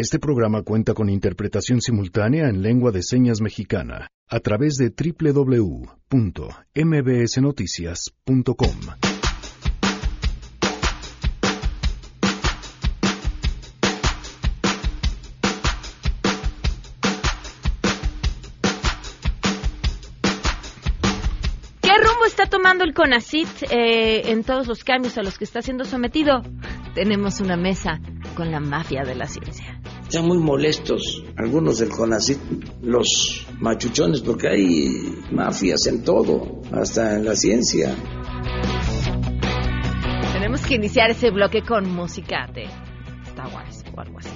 Este programa cuenta con interpretación simultánea en lengua de señas mexicana a través de www.mbsnoticias.com. ¿Qué rumbo está tomando el CONACIT eh, en todos los cambios a los que está siendo sometido? Tenemos una mesa con la mafia de la ciencia. Están muy molestos algunos del CONACIT, los machuchones, porque hay mafias en todo, hasta en la ciencia. Tenemos que iniciar ese bloque con música de Star Wars o algo así.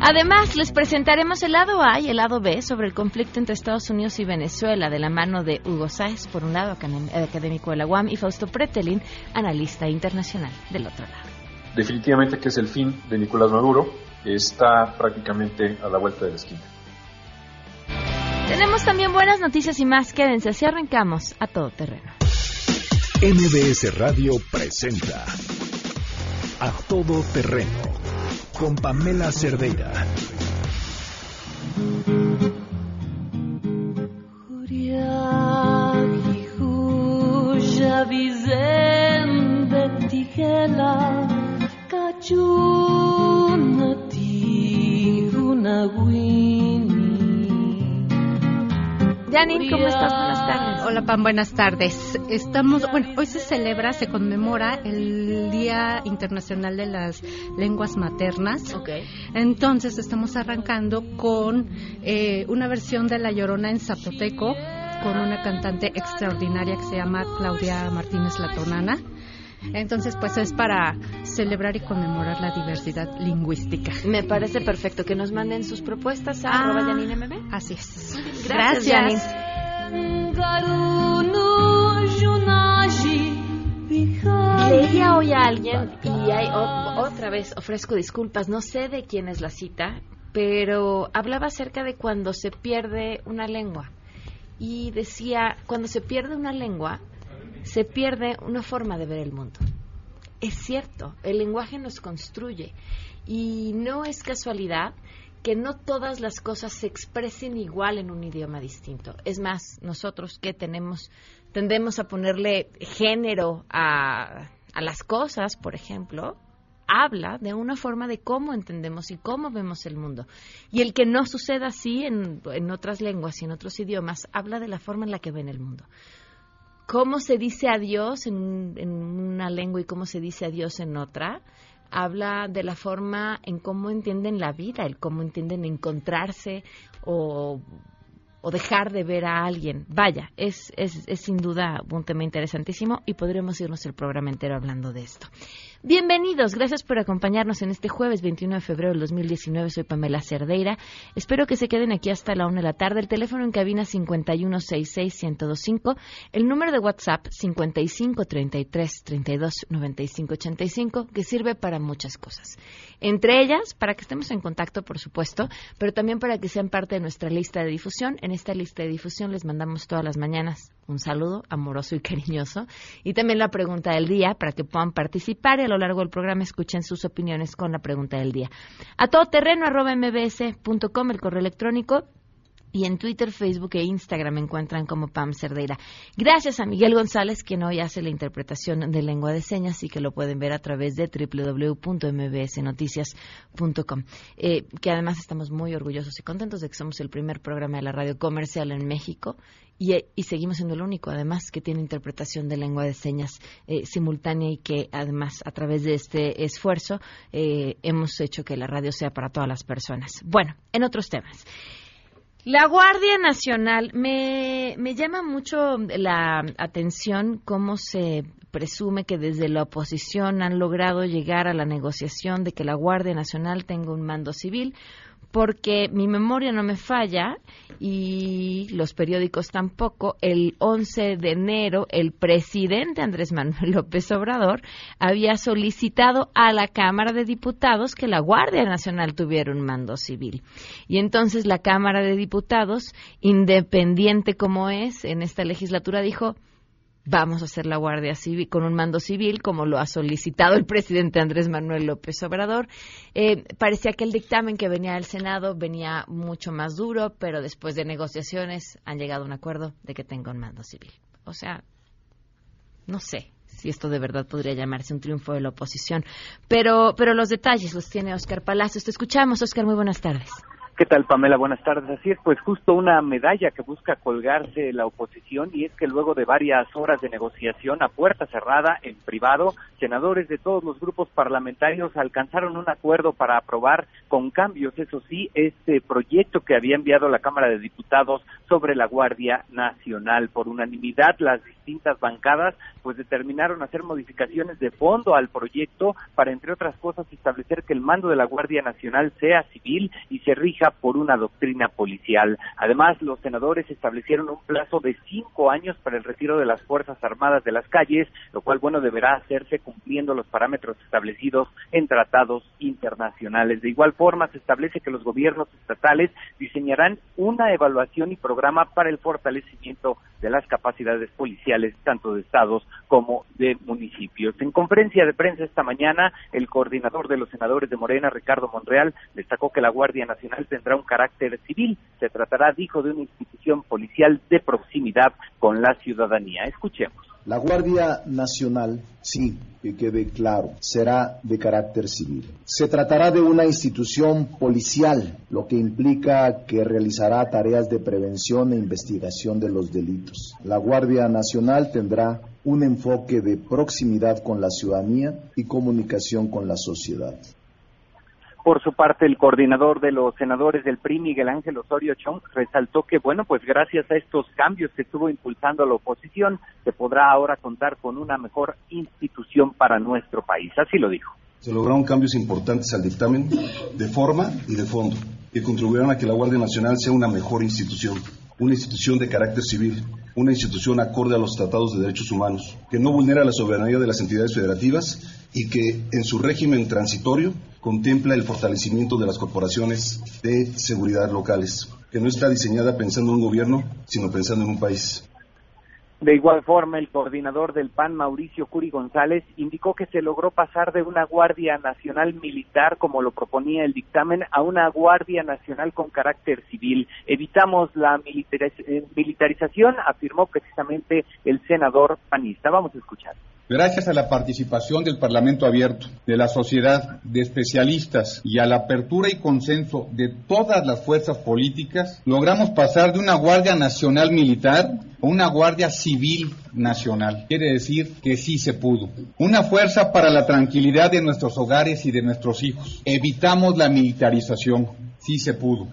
Además, les presentaremos el lado A y el lado B sobre el conflicto entre Estados Unidos y Venezuela de la mano de Hugo Sáez, por un lado, académ- académico de la UAM, y Fausto Pretelin, analista internacional, del otro lado. definitivamente que es el fin de Nicolás Maduro, está prácticamente a la vuelta de la esquina. Tenemos también buenas noticias y más. Quédense, así arrancamos a todo terreno. MBS Radio presenta A Todo Terreno con Pamela Cerdeira. Janine, ¿cómo estás? Buenas tardes. Hola Pam, buenas tardes. Estamos, bueno, hoy se celebra, se conmemora el Día Internacional de las Lenguas Maternas. Ok. Entonces estamos arrancando con eh, una versión de La Llorona en zapoteco con una cantante extraordinaria que se llama Claudia Martínez Latonana. Entonces, pues es para celebrar y conmemorar la diversidad lingüística. Me parece perfecto que nos manden sus propuestas a Ah. arroba Janine MB. Así es. Gracias, Janine. Leía hoy a alguien y hay o- otra vez ofrezco disculpas, no sé de quién es la cita, pero hablaba acerca de cuando se pierde una lengua y decía, cuando se pierde una lengua, se pierde una forma de ver el mundo. Es cierto, el lenguaje nos construye y no es casualidad que no todas las cosas se expresen igual en un idioma distinto. Es más, nosotros que tenemos tendemos a ponerle género a, las cosas, por ejemplo, habla de una forma de cómo entendemos y cómo vemos el mundo. Y el que no suceda así en, en otras lenguas y en otros idiomas, habla de la forma en la que ven el mundo cómo se dice adiós en, en una lengua y cómo se dice adiós en otra, habla de la forma en cómo entienden la vida, el cómo entienden encontrarse o, o dejar de ver a alguien. Vaya, es, es, es sin duda un tema interesantísimo y podremos irnos el programa entero hablando de esto. Bienvenidos, gracias por acompañarnos en este jueves 21 de febrero del 2019. Soy Pamela Cerdeira. Espero que se queden aquí hasta la una de la tarde. El teléfono en cabina 5166125. El número de WhatsApp 5533329585 que sirve para muchas cosas. Entre ellas, para que estemos en contacto, por supuesto, pero también para que sean parte de nuestra lista de difusión. En esta lista de difusión les mandamos todas las mañanas un saludo amoroso y cariñoso y también la pregunta del día para que puedan participar y a lo largo del programa escuchen sus opiniones con la pregunta del día. A todoterreno arroba mbs.com el correo electrónico y en Twitter, Facebook e Instagram me encuentran como Pam Cerdeira. Gracias a Miguel González, quien hoy hace la interpretación de lengua de señas y que lo pueden ver a través de www.mbsnoticias.com. Eh, que además estamos muy orgullosos y contentos de que somos el primer programa de la radio comercial en México y, eh, y seguimos siendo el único, además, que tiene interpretación de lengua de señas eh, simultánea y que, además, a través de este esfuerzo, eh, hemos hecho que la radio sea para todas las personas. Bueno, en otros temas. La Guardia Nacional, me, me llama mucho la atención cómo se presume que desde la oposición han logrado llegar a la negociación de que la Guardia Nacional tenga un mando civil, porque mi memoria no me falla y los periódicos tampoco. El 11 de enero, el presidente Andrés Manuel López Obrador había solicitado a la Cámara de Diputados que la Guardia Nacional tuviera un mando civil. Y entonces la Cámara de Diputados, independiente como es en esta legislatura, dijo, vamos a hacer la Guardia Civil con un mando civil, como lo ha solicitado el presidente Andrés Manuel López Obrador. Eh, parecía que el dictamen que venía del Senado venía mucho más duro, pero después de negociaciones han llegado a un acuerdo de que tenga un mando civil. O sea, no sé si esto de verdad podría llamarse un triunfo de la oposición, pero, pero los detalles los tiene Oscar Palacios. Te escuchamos, Oscar, muy buenas tardes. ¿Qué tal, Pamela? Buenas tardes. Así es, pues justo una medalla que busca colgarse la oposición y es que luego de varias horas de negociación a puerta cerrada, en privado, senadores de todos los grupos parlamentarios alcanzaron un acuerdo para aprobar con cambios, eso sí, este proyecto que había enviado la Cámara de Diputados sobre la Guardia Nacional. Por unanimidad, las distintas bancadas pues determinaron hacer modificaciones de fondo al proyecto para, entre otras cosas, establecer que el mando de la Guardia Nacional sea civil y se rija por una doctrina policial. Además, los senadores establecieron un plazo de cinco años para el retiro de las Fuerzas Armadas de las calles, lo cual, bueno, deberá hacerse cumpliendo los parámetros establecidos en tratados internacionales. De igual forma, se establece que los gobiernos estatales diseñarán una evaluación y programa para el fortalecimiento de las capacidades policiales tanto de estados como de municipios. En conferencia de prensa esta mañana, el coordinador de los senadores de Morena, Ricardo Monreal, destacó que la Guardia Nacional tendrá un carácter civil. Se tratará, dijo, de una institución policial de proximidad con la ciudadanía. Escuchemos. La Guardia Nacional, sí, que quede claro, será de carácter civil. Se tratará de una institución policial, lo que implica que realizará tareas de prevención e investigación de los delitos. La Guardia Nacional tendrá un enfoque de proximidad con la ciudadanía y comunicación con la sociedad. Por su parte, el coordinador de los senadores del PRI, Miguel Ángel Osorio Chong, resaltó que, bueno, pues gracias a estos cambios que estuvo impulsando la oposición, se podrá ahora contar con una mejor institución para nuestro país. Así lo dijo. Se lograron cambios importantes al dictamen de forma y de fondo, que contribuirán a que la Guardia Nacional sea una mejor institución, una institución de carácter civil, una institución acorde a los tratados de derechos humanos, que no vulnera la soberanía de las entidades federativas y que en su régimen transitorio contempla el fortalecimiento de las corporaciones de seguridad locales, que no está diseñada pensando en un gobierno, sino pensando en un país. De igual forma, el coordinador del PAN, Mauricio Curi González, indicó que se logró pasar de una Guardia Nacional militar, como lo proponía el dictamen, a una Guardia Nacional con carácter civil. Evitamos la eh, militarización, afirmó precisamente el senador panista. Vamos a escuchar. Gracias a la participación del Parlamento abierto, de la sociedad, de especialistas y a la apertura y consenso de todas las fuerzas políticas, logramos pasar de una Guardia Nacional Militar a una Guardia Civil Nacional. Quiere decir que sí se pudo. Una fuerza para la tranquilidad de nuestros hogares y de nuestros hijos. Evitamos la militarización. Sí se pudo.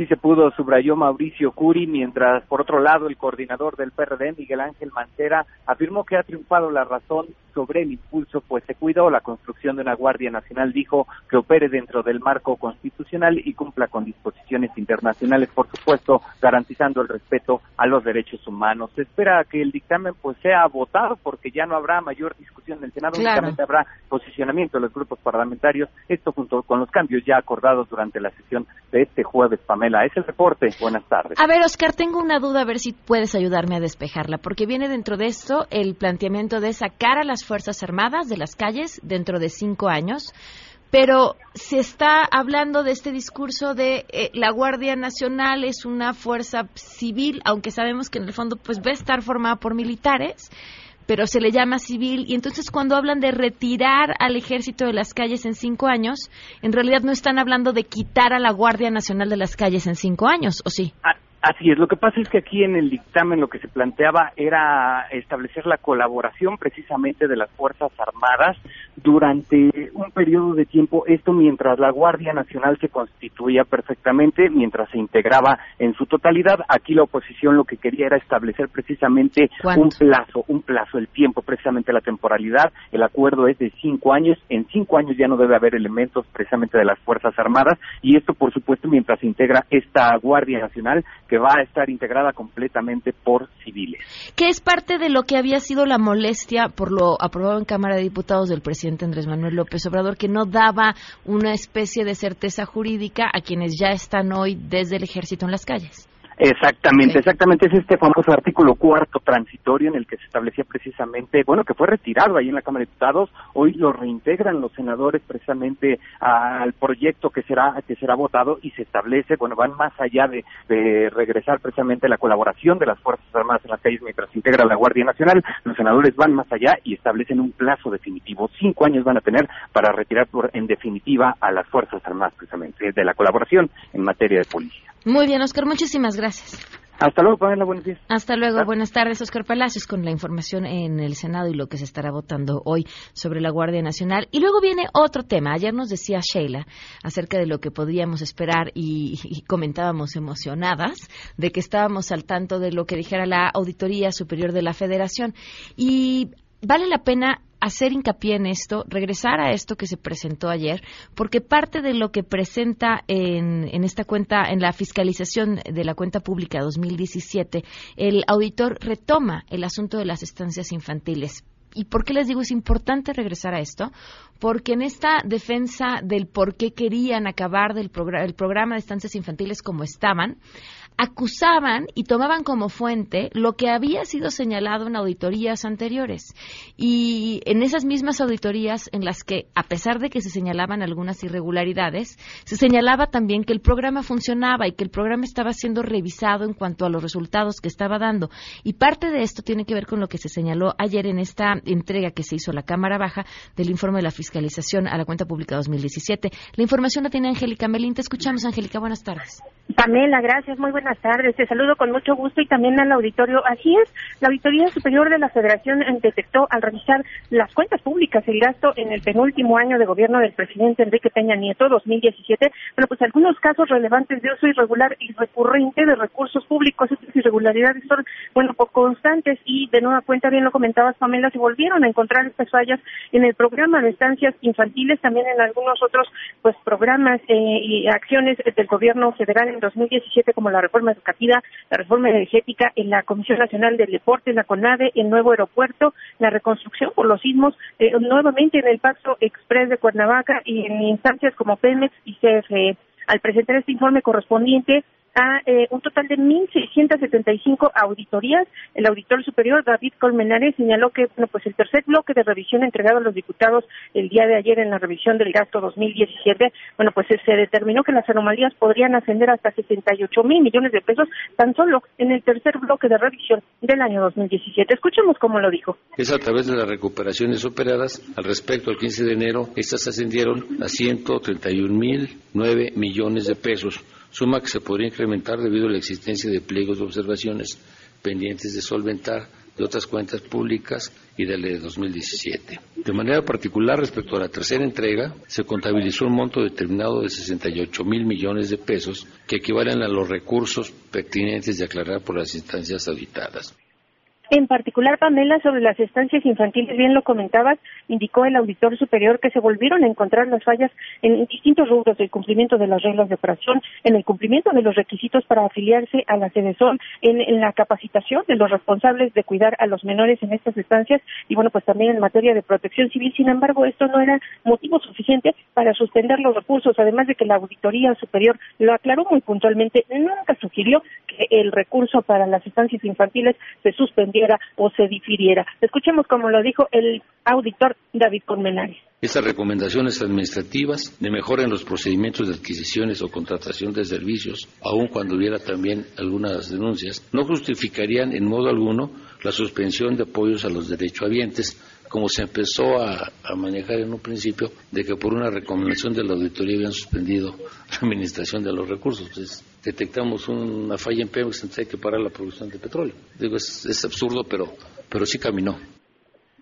Sí se pudo, subrayó Mauricio Curi, mientras por otro lado el coordinador del PRD, Miguel Ángel Mancera, afirmó que ha triunfado la razón sobre el impulso, pues se cuidó la construcción de una Guardia Nacional, dijo que opere dentro del marco constitucional y cumpla con disposiciones internacionales, por supuesto, garantizando el respeto a los derechos humanos. Se espera que el dictamen pues sea votado porque ya no habrá mayor discusión en el Senado, únicamente habrá posicionamiento de los grupos parlamentarios, esto junto con los cambios ya acordados durante la sesión de este jueves, Pamela. Es el reporte. Buenas tardes. A ver, Oscar, tengo una duda, a ver si puedes ayudarme a despejarla, porque viene dentro de esto el planteamiento de sacar a las Fuerzas Armadas de las calles dentro de cinco años, pero se está hablando de este discurso de eh, la Guardia Nacional es una fuerza civil, aunque sabemos que en el fondo pues va a estar formada por militares, pero se le llama civil y entonces cuando hablan de retirar al ejército de las calles en cinco años, en realidad no están hablando de quitar a la Guardia Nacional de las calles en cinco años, ¿o sí? Así es, lo que pasa es que aquí en el dictamen lo que se planteaba era establecer la colaboración precisamente de las Fuerzas Armadas durante un periodo de tiempo, esto mientras la Guardia Nacional se constituía perfectamente, mientras se integraba en su totalidad. Aquí la oposición lo que quería era establecer precisamente un plazo, un plazo, el tiempo, precisamente la temporalidad. El acuerdo es de cinco años. En cinco años ya no debe haber elementos precisamente de las Fuerzas Armadas y esto, por supuesto, mientras se integra esta Guardia Nacional que va a estar integrada completamente por civiles. ¿Qué es parte de lo que había sido la molestia por lo aprobado en Cámara de Diputados del presidente Andrés Manuel López Obrador, que no daba una especie de certeza jurídica a quienes ya están hoy desde el ejército en las calles? Exactamente, exactamente. Es este famoso artículo cuarto transitorio en el que se establecía precisamente, bueno, que fue retirado ahí en la Cámara de Diputados. Hoy lo reintegran los senadores precisamente al proyecto que será que será votado y se establece, bueno, van más allá de, de regresar precisamente la colaboración de las Fuerzas Armadas en las calles mientras se integra la Guardia Nacional. Los senadores van más allá y establecen un plazo definitivo. Cinco años van a tener para retirar por, en definitiva a las Fuerzas Armadas precisamente de la colaboración en materia de policía. Muy bien, Oscar, muchísimas gracias. Hasta luego, Pamela, buenos días. Hasta luego, buenas tardes, Oscar Palacios, con la información en el Senado y lo que se estará votando hoy sobre la Guardia Nacional. Y luego viene otro tema. Ayer nos decía Sheila acerca de lo que podíamos esperar y, y comentábamos emocionadas de que estábamos al tanto de lo que dijera la Auditoría Superior de la Federación. Y vale la pena hacer hincapié en esto, regresar a esto que se presentó ayer, porque parte de lo que presenta en, en, esta cuenta, en la fiscalización de la cuenta pública 2017, el auditor retoma el asunto de las estancias infantiles. ¿Y por qué les digo es importante regresar a esto? Porque en esta defensa del por qué querían acabar del el programa de estancias infantiles como estaban, acusaban y tomaban como fuente lo que había sido señalado en auditorías anteriores. Y en esas mismas auditorías en las que, a pesar de que se señalaban algunas irregularidades, se señalaba también que el programa funcionaba y que el programa estaba siendo revisado en cuanto a los resultados que estaba dando. Y parte de esto tiene que ver con lo que se señaló ayer en esta entrega que se hizo a la Cámara Baja del informe de la fiscalización a la cuenta pública 2017. La información la tiene Angélica Melín. Te escuchamos, Angélica. Buenas tardes. Pamela, gracias. Muy buenas tardes. Te saludo con mucho gusto y también al auditorio. Así es, la Auditoría Superior de la Federación detectó al revisar las cuentas públicas el gasto en el penúltimo año de gobierno del presidente Enrique Peña Nieto, 2017, bueno, pues algunos casos relevantes de uso irregular y recurrente de recursos públicos. Estas irregularidades son, bueno, poco constantes y de nueva cuenta, bien lo comentabas, Pamela, se volvieron a encontrar estas fallas en el programa de estancias infantiles, también en algunos otros, pues, programas eh, y acciones del gobierno federal en 2017, como la reforma educativa, la reforma energética, en la Comisión Nacional del Deporte, en la CONADE, el nuevo aeropuerto, la reconstrucción por los sismos, eh, nuevamente en el Pacto Express de Cuernavaca y en instancias como Pemex y CFE. Al presentar este informe correspondiente, a eh, un total de 1.675 auditorías. El auditor superior, David Colmenares, señaló que bueno, pues el tercer bloque de revisión entregado a los diputados el día de ayer en la revisión del gasto 2017, bueno, pues se determinó que las anomalías podrían ascender hasta 68 mil millones de pesos tan solo en el tercer bloque de revisión del año 2017. Escuchemos cómo lo dijo. Es a través de las recuperaciones operadas. Al respecto, el 15 de enero, estas ascendieron a 131 mil 9 millones de pesos suma que se podría incrementar debido a la existencia de pliegos de observaciones pendientes de solventar de otras cuentas públicas y de la de 2017. De manera particular, respecto a la tercera entrega, se contabilizó un monto determinado de 68 mil millones de pesos que equivalen a los recursos pertinentes de aclarar por las instancias auditadas. En particular, Pamela, sobre las estancias infantiles, bien lo comentabas, indicó el auditor superior que se volvieron a encontrar las fallas en distintos rubros del cumplimiento de las reglas de operación, en el cumplimiento de los requisitos para afiliarse a la CEDESOL, en, en la capacitación de los responsables de cuidar a los menores en estas estancias y, bueno, pues también en materia de protección civil. Sin embargo, esto no era motivo suficiente para suspender los recursos, además de que la auditoría superior lo aclaró muy puntualmente, nunca sugirió que el recurso para las estancias infantiles se suspendiera o se difiriera. Escuchemos como lo dijo el auditor David Colmenares. Estas recomendaciones administrativas de mejora en los procedimientos de adquisiciones o contratación de servicios, aun cuando hubiera también algunas denuncias, no justificarían en modo alguno la suspensión de apoyos a los derechohabientes, como se empezó a, manejar en un principio, de que por una recomendación de la auditoría habían suspendido la administración de los recursos. Detectamos una falla en Pemex, entonces hay que parar la producción de petróleo. Digo, es, es absurdo, pero, pero sí caminó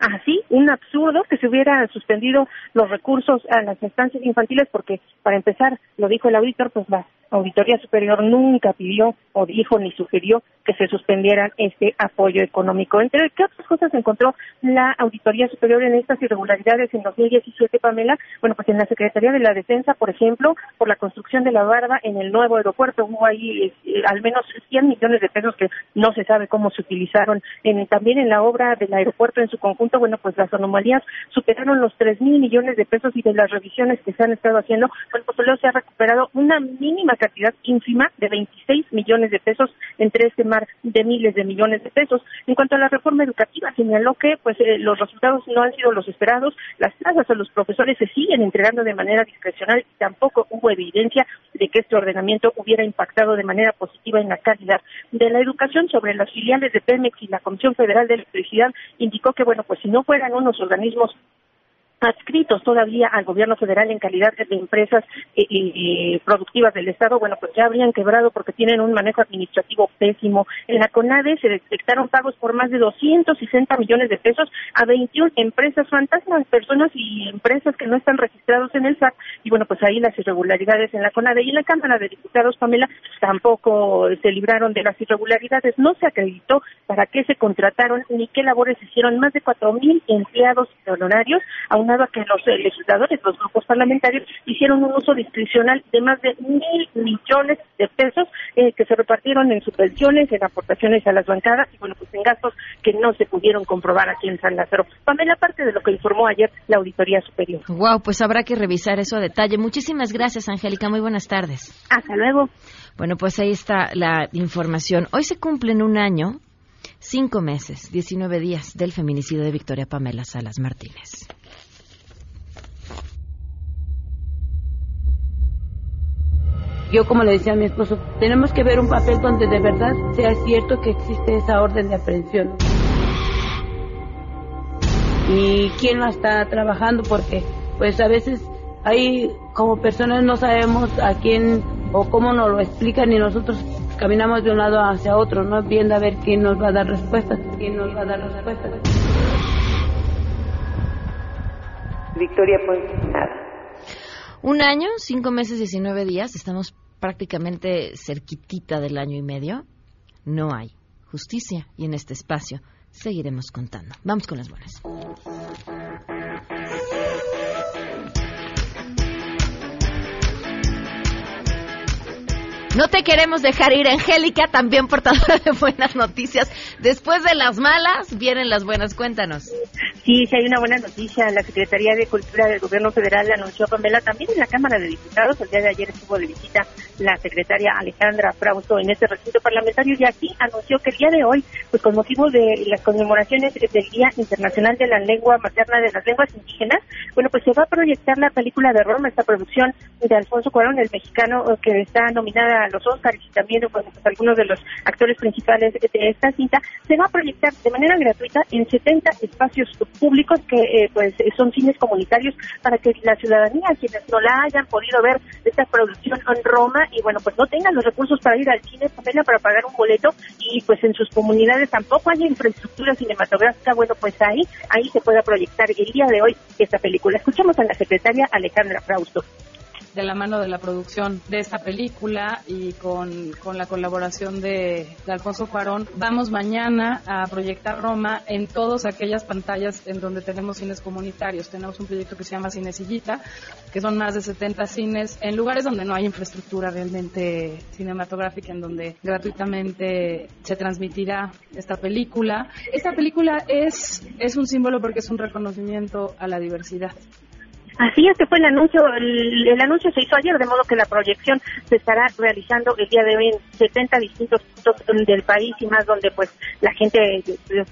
así un absurdo que se hubiera suspendido los recursos a las instancias infantiles porque para empezar lo dijo el auditor pues la auditoría superior nunca pidió o dijo ni sugirió que se suspendieran este apoyo económico. Entre qué otras cosas encontró la auditoría superior en estas irregularidades en 2017, Pamela, bueno, pues en la Secretaría de la Defensa, por ejemplo, por la construcción de la barba en el nuevo aeropuerto, hubo ahí eh, al menos 100 millones de pesos que no se sabe cómo se utilizaron. En, también en la obra del aeropuerto en su conjunto, bueno, pues las anomalías superaron los 3 mil millones de pesos y de las revisiones que se han estado haciendo, bueno, pues solo se ha recuperado una mínima cantidad ínfima de 26 millones de pesos entre este de miles de millones de pesos. En cuanto a la reforma educativa, señaló que pues eh, los resultados no han sido los esperados, las plazas a los profesores se siguen entregando de manera discrecional y tampoco hubo evidencia de que este ordenamiento hubiera impactado de manera positiva en la calidad de la educación sobre las filiales de Pemex y la Comisión Federal de Electricidad indicó que bueno pues si no fueran unos organismos adscritos todavía al gobierno federal en calidad de empresas eh, productivas del Estado, bueno, pues ya habrían quebrado porque tienen un manejo administrativo pésimo. En la CONADE se detectaron pagos por más de 260 millones de pesos a 21 empresas fantasmas, personas y empresas que no están registrados en el SAT. Y bueno, pues ahí las irregularidades en la CONADE y en la Cámara de Diputados, Pamela, tampoco se libraron de las irregularidades. No se acreditó para qué se contrataron ni qué labores hicieron más de 4.000 empleados y honorarios a un que los eh, legisladores, los grupos parlamentarios, hicieron un uso discrecional de más de mil millones de pesos eh, que se repartieron en subvenciones, en aportaciones a las bancadas y, bueno, pues en gastos que no se pudieron comprobar aquí en San Lázaro. Pamela, parte de lo que informó ayer la Auditoría Superior. Wow, pues habrá que revisar eso a detalle. Muchísimas gracias, Angélica. Muy buenas tardes. Hasta luego. Bueno, pues ahí está la información. Hoy se cumplen un año cinco meses, 19 días del feminicidio de Victoria Pamela Salas Martínez. Yo, como le decía a mi esposo, tenemos que ver un papel donde de verdad sea cierto que existe esa orden de aprehensión. Y quién la está trabajando, porque pues a veces hay como personas no sabemos a quién o cómo nos lo explican y nosotros caminamos de un lado hacia otro, ¿no? Viendo a ver quién nos va a dar respuestas, quién nos va a dar respuestas. Victoria, pues nada. Un año, cinco meses, diecinueve días, estamos prácticamente cerquitita del año y medio. No hay justicia y en este espacio seguiremos contando. Vamos con las buenas. No te queremos dejar ir, Angélica, también portadora de buenas noticias. Después de las malas, vienen las buenas. Cuéntanos. Sí, sí hay una buena noticia. La Secretaría de Cultura del Gobierno Federal anunció Pamela también en la Cámara de Diputados. El día de ayer estuvo de visita la secretaria Alejandra Frausto en este recinto parlamentario y aquí anunció que el día de hoy, pues con motivo de las conmemoraciones del Día Internacional de la Lengua Materna de las Lenguas Indígenas, bueno, pues se va a proyectar la película de Roma, esta producción de Alfonso Cuarón, el mexicano que está nominada los Oscars y también pues, algunos de los actores principales de esta cinta, se va a proyectar de manera gratuita en 70 espacios públicos que eh, pues son cines comunitarios para que la ciudadanía, quienes no la hayan podido ver esta producción en Roma y bueno pues no tengan los recursos para ir al cine, para pagar un boleto y pues en sus comunidades tampoco hay infraestructura cinematográfica, bueno pues ahí ahí se pueda proyectar el día de hoy esta película. Escuchamos a la secretaria Alejandra Frausto de la mano de la producción de esta película y con, la colaboración de, Alfonso Cuarón, vamos mañana a proyectar Roma en todas aquellas pantallas en donde tenemos cines comunitarios. Tenemos un proyecto que se llama Cinecillita, que son más de 70 cines en lugares donde no hay infraestructura realmente cinematográfica, en donde gratuitamente se transmitirá esta película. Esta película es, es un símbolo porque es un reconocimiento a la diversidad. Así es que fue el anuncio, el, anuncio se hizo ayer, de modo que la proyección se estará realizando el día de hoy en 70 distintos puntos del país y más donde pues la gente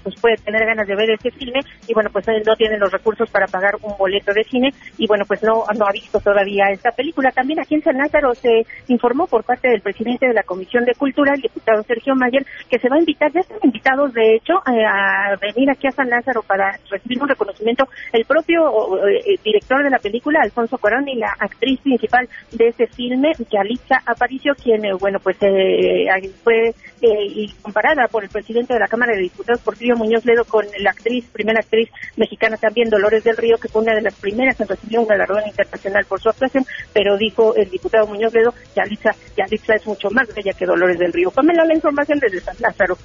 pues, puede tener ganas de ver ese filme y bueno pues no tiene los recursos para pagar un boleto de cine y bueno pues no, no ha visto todavía esta película. También aquí en San Lázaro se informó por parte del presidente de la Comisión de Cultura, el diputado Sergio Mayer, que se va a invitar, ya están invitados de hecho eh, a venir aquí a San Lázaro para recibir un reconocimiento el propio eh, director de la película, Alfonso Cuarón, y la actriz principal de ese filme, Yalitza Aparicio, quien, eh, bueno, pues eh, fue eh, comparada por el presidente de la Cámara de Diputados, Porfirio Muñoz Ledo, con la actriz, primera actriz mexicana también, Dolores del Río, que fue una de las primeras en recibir un galardón internacional por su actuación, pero dijo el diputado Muñoz Ledo, Yalitza, Yalitza es mucho más bella que Dolores del Río. Pamela, la información desde San Lázaro.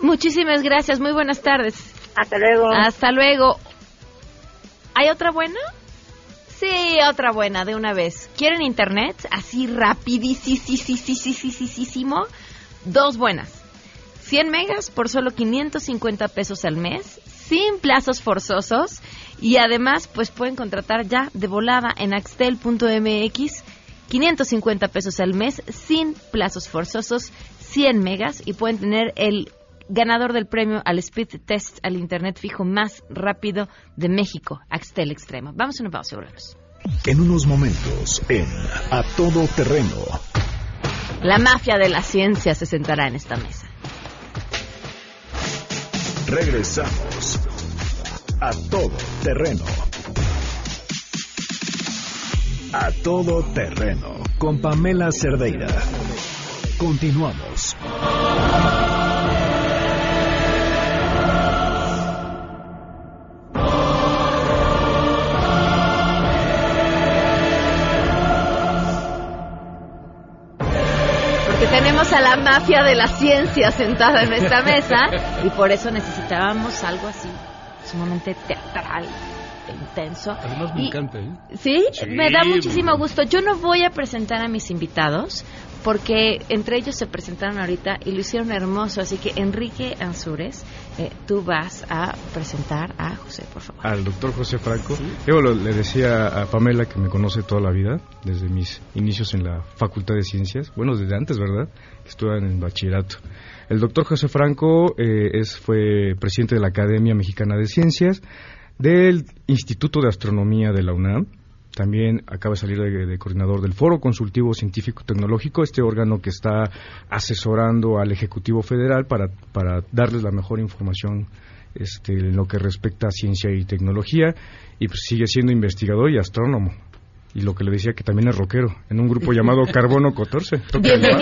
Muchísimas gracias, muy buenas tardes. Hasta luego. Hasta luego. ¿Hay otra buena? Sí, otra buena, de una vez. ¿Quieren internet? Así rapidísimo. Dos buenas. 100 megas por solo 550 pesos al mes, sin plazos forzosos. Y además, pues pueden contratar ya de volada en axtel.mx 550 pesos al mes sin plazos forzosos, 100 megas y pueden tener el ganador del premio al Speed Test al Internet fijo más rápido de México, Axtel Extremo. Vamos a una pausa, volvemos. En unos momentos, en A Todo Terreno. La mafia de la ciencia se sentará en esta mesa. Regresamos a Todo Terreno. A Todo Terreno con Pamela Cerdeira. Continuamos. Tenemos a la mafia de la ciencia sentada en esta mesa y por eso necesitábamos algo así, sumamente teatral, intenso. Además me Y- encanta, ¿eh? ¿Sí? Sí, me da muchísimo gusto. Yo no voy a presentar a mis invitados porque entre ellos se presentaron ahorita y lo hicieron hermoso. Así que Enrique Ansures, eh, tú vas a presentar a José, por favor. al doctor José Franco. Yo lo- le decía a Pamela que me conoce toda la vida, desde mis inicios en la Facultad de Ciencias, bueno, desde antes, ¿verdad? Que estuve en el bachillerato. El doctor José Franco eh, es, fue presidente de la Academia Mexicana de Ciencias, del Instituto de Astronomía de la UNAM. También acaba de salir de, coordinador del Foro Consultivo Científico Tecnológico, este órgano que está asesorando al Ejecutivo Federal para, para darles la mejor información este, en lo que respecta a ciencia y tecnología, y pues sigue siendo investigador y astrónomo. Y lo que le decía que también es rockero, en un grupo llamado Carbono 14. Toca el bajo.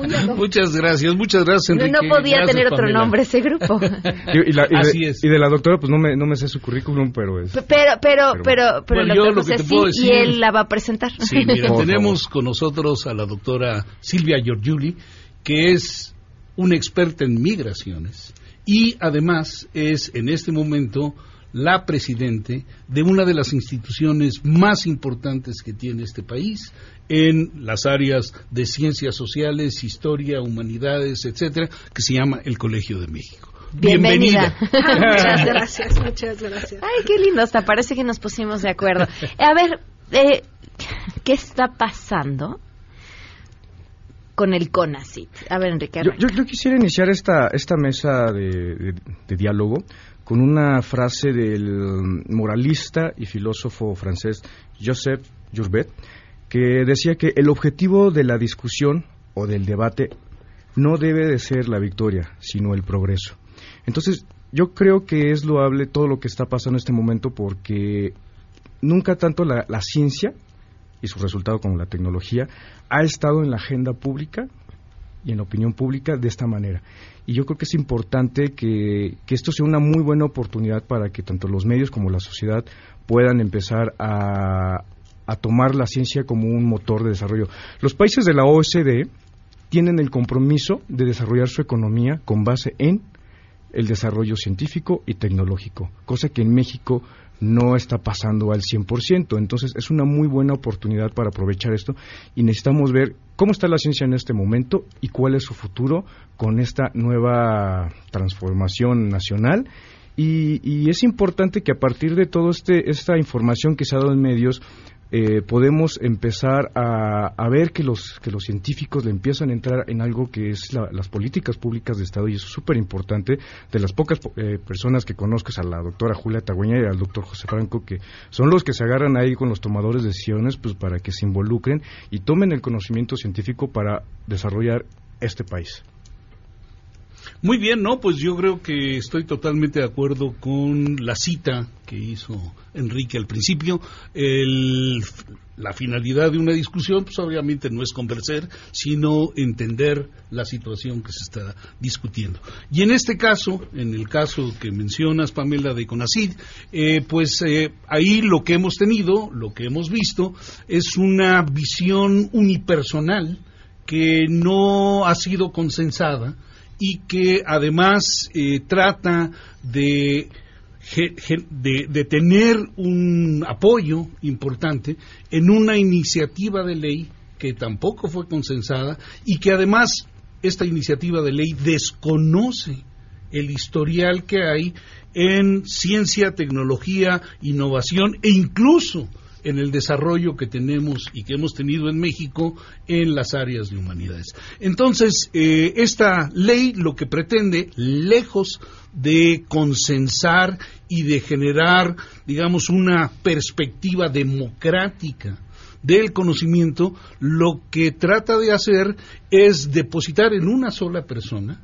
Bienvenido. Muchas gracias, muchas gracias, No, Enrique. no podía Gracias, tener otro Pamela. nombre ese grupo. Y, y la, y de- Así es. y de la doctora, pues no me, no me sé su currículum, pero es... Pero, pero, pero, pero, Bueno, el doctor José te sí, puedo y decir- él la va a presentar. Sí, mira, Por tenemos con nosotros a la doctora Silvia Giorgiuli, que es una experta en migraciones y además es en este momento la presidente de una de las instituciones más importantes que tiene este país en las áreas de ciencias sociales, historia, humanidades, etcétera, que se llama el Colegio de México. Bienvenida. muchas gracias, muchas gracias. Ay, qué lindo, hasta parece que nos pusimos de acuerdo. A ver, eh, ¿qué está pasando con el CONACIT? A ver, Enrique. Yo, arranca. yo- yo quisiera iniciar esta, esta mesa de, de- de diálogo con una frase del moralista y filósofo francés Joseph Jourbet, que decía que el objetivo de la discusión o del debate no debe de ser la victoria, sino el progreso. Entonces, yo creo que es loable todo lo que está pasando en este momento porque nunca tanto la, la ciencia y su resultado como la tecnología ha estado en la agenda pública y en la opinión pública de esta manera. Y yo creo que es importante que, que esto sea una muy buena oportunidad para que tanto los medios como la sociedad puedan empezar a, a tomar la ciencia como un motor de desarrollo. Los países de la OSD tienen el compromiso de desarrollar su economía con base en el desarrollo científico y tecnológico, cosa que en México no está pasando al 100%. Entonces es una muy buena oportunidad para aprovechar esto y necesitamos ver cómo está la ciencia en este momento y cuál es su futuro con esta nueva transformación nacional. Y, y es importante que a partir de toda este, esta información que se ha dado en medios, eh, podemos empezar a, a ver que los, que los científicos le empiezan a entrar en algo que es la- las políticas públicas de Estado y eso es súper importante. De las pocas eh, personas que conozco es a la doctora Julia Tagüeña y al doctor José Franco, que son los que se agarran ahí con los tomadores de decisiones pues, para que se involucren y tomen el conocimiento científico para desarrollar este país. Muy bien, no, pues yo creo que estoy totalmente de acuerdo con la cita que hizo Enrique al principio. El- la finalidad de una discusión, pues obviamente no es conversar, sino entender la situación que se está discutiendo. Y en este caso, en el caso que mencionas, Pamela, de CONACID, eh, pues eh, ahí lo que hemos tenido, lo que hemos visto, es una visión unipersonal que no ha sido consensada y que además eh, trata de, de, de tener un apoyo importante en una iniciativa de ley que tampoco fue consensada y que además esta iniciativa de ley desconoce el historial que hay en ciencia, tecnología, innovación e incluso en el desarrollo que tenemos y que hemos tenido en México en las áreas de humanidades. Entonces, eh, esta ley lo que pretende, lejos de consensar y de generar, digamos, una perspectiva democrática del conocimiento, lo que trata de hacer es depositar en una sola persona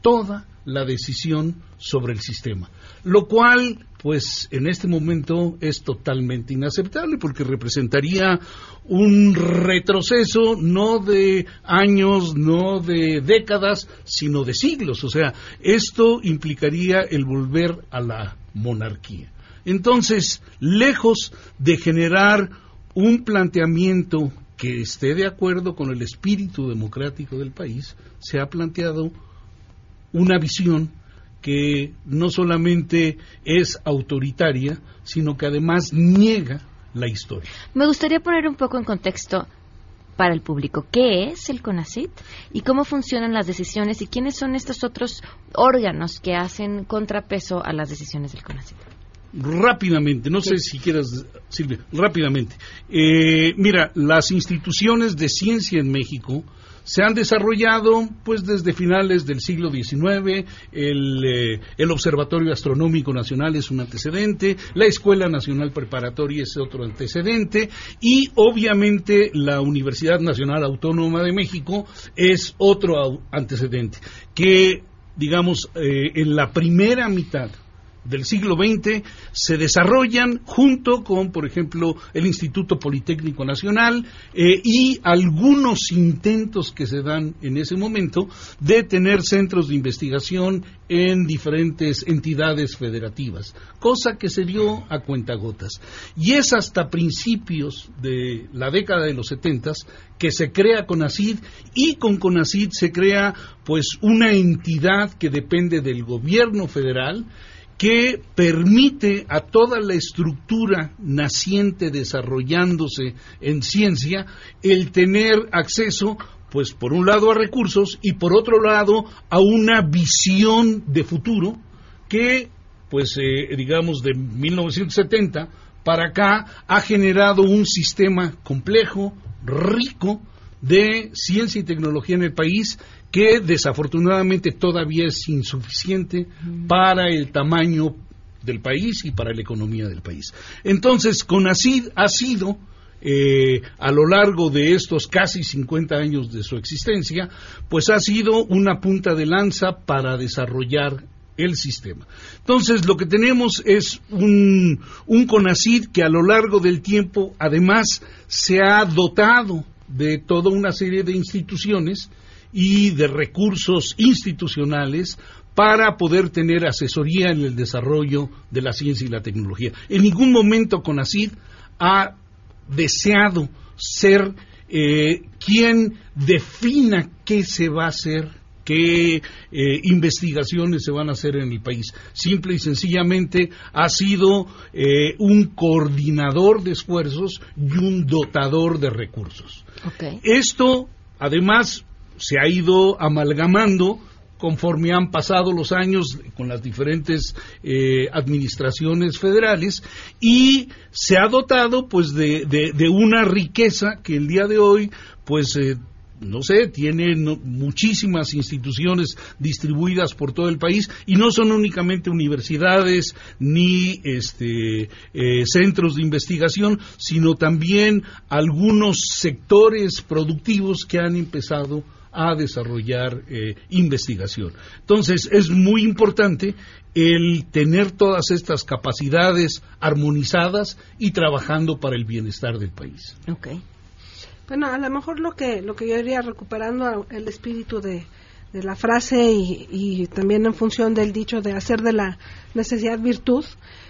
toda la decisión sobre el sistema, lo cual pues en este momento es totalmente inaceptable porque representaría un retroceso no de años, no de décadas, sino de siglos. O sea, esto implicaría el volver a la monarquía. Entonces, lejos de generar un planteamiento que esté de acuerdo con el espíritu democrático del país, se ha planteado una visión que no solamente es autoritaria, sino que además niega la historia. Me gustaría poner un poco en contexto para el público qué es el CONACIT y cómo funcionan las decisiones y quiénes son estos otros órganos que hacen contrapeso a las decisiones del CONACIT. Rápidamente, no sé si quieras, Silvia, rápidamente. Eh, mira, las instituciones de ciencia en México se han desarrollado pues desde finales del siglo XIX, el, eh, el, Observatorio Astronómico Nacional es un antecedente, la Escuela Nacional Preparatoria es otro antecedente y obviamente la Universidad Nacional Autónoma de México es otro antecedente que digamos eh, en la primera mitad del siglo XX se desarrollan junto con, por ejemplo, el Instituto Politécnico Nacional eh, y algunos intentos que se dan en ese momento de tener centros de investigación en diferentes entidades federativas, cosa que se dio a cuentagotas. Y es hasta principios de la década de los setentas que se crea CONACID y con CONACID se crea pues una entidad que depende del gobierno federal que permite a toda la estructura naciente desarrollándose en ciencia el tener acceso pues por un lado a recursos y por otro lado a una visión de futuro que pues eh, digamos de 1970 para acá ha generado un sistema complejo, rico de ciencia y tecnología en el país que desafortunadamente todavía es insuficiente para el tamaño del país y para la economía del país. Entonces, CONACID ha sido, eh, a lo largo de estos casi 50 años de su existencia, pues ha sido una punta de lanza para desarrollar el sistema. Entonces, lo que tenemos es un, un CONACID que a lo largo del tiempo, además, se ha dotado de toda una serie de instituciones y de recursos institucionales para poder tener asesoría en el desarrollo de la ciencia y la tecnología. En ningún momento CONACID ha deseado ser eh, quien defina qué se va a hacer, qué eh, investigaciones se van a hacer en el país. Simple y sencillamente ha sido eh, un coordinador de esfuerzos y un dotador de recursos. Esto, además, se ha ido amalgamando conforme han pasado los años con las diferentes eh, administraciones federales y se ha dotado pues de, de, una riqueza que el día de hoy pues eh, no sé, tiene muchísimas instituciones distribuidas por todo el país y no son únicamente universidades ni este, eh, centros de investigación, sino también algunos sectores productivos que han empezado a desarrollar eh, investigación. Entonces, es muy importante el tener todas estas capacidades armonizadas y trabajando para el bienestar del país. Bueno, a lo mejor lo que, lo que yo iría recuperando el espíritu de, de la frase y, también en función del dicho de hacer de la necesidad virtud,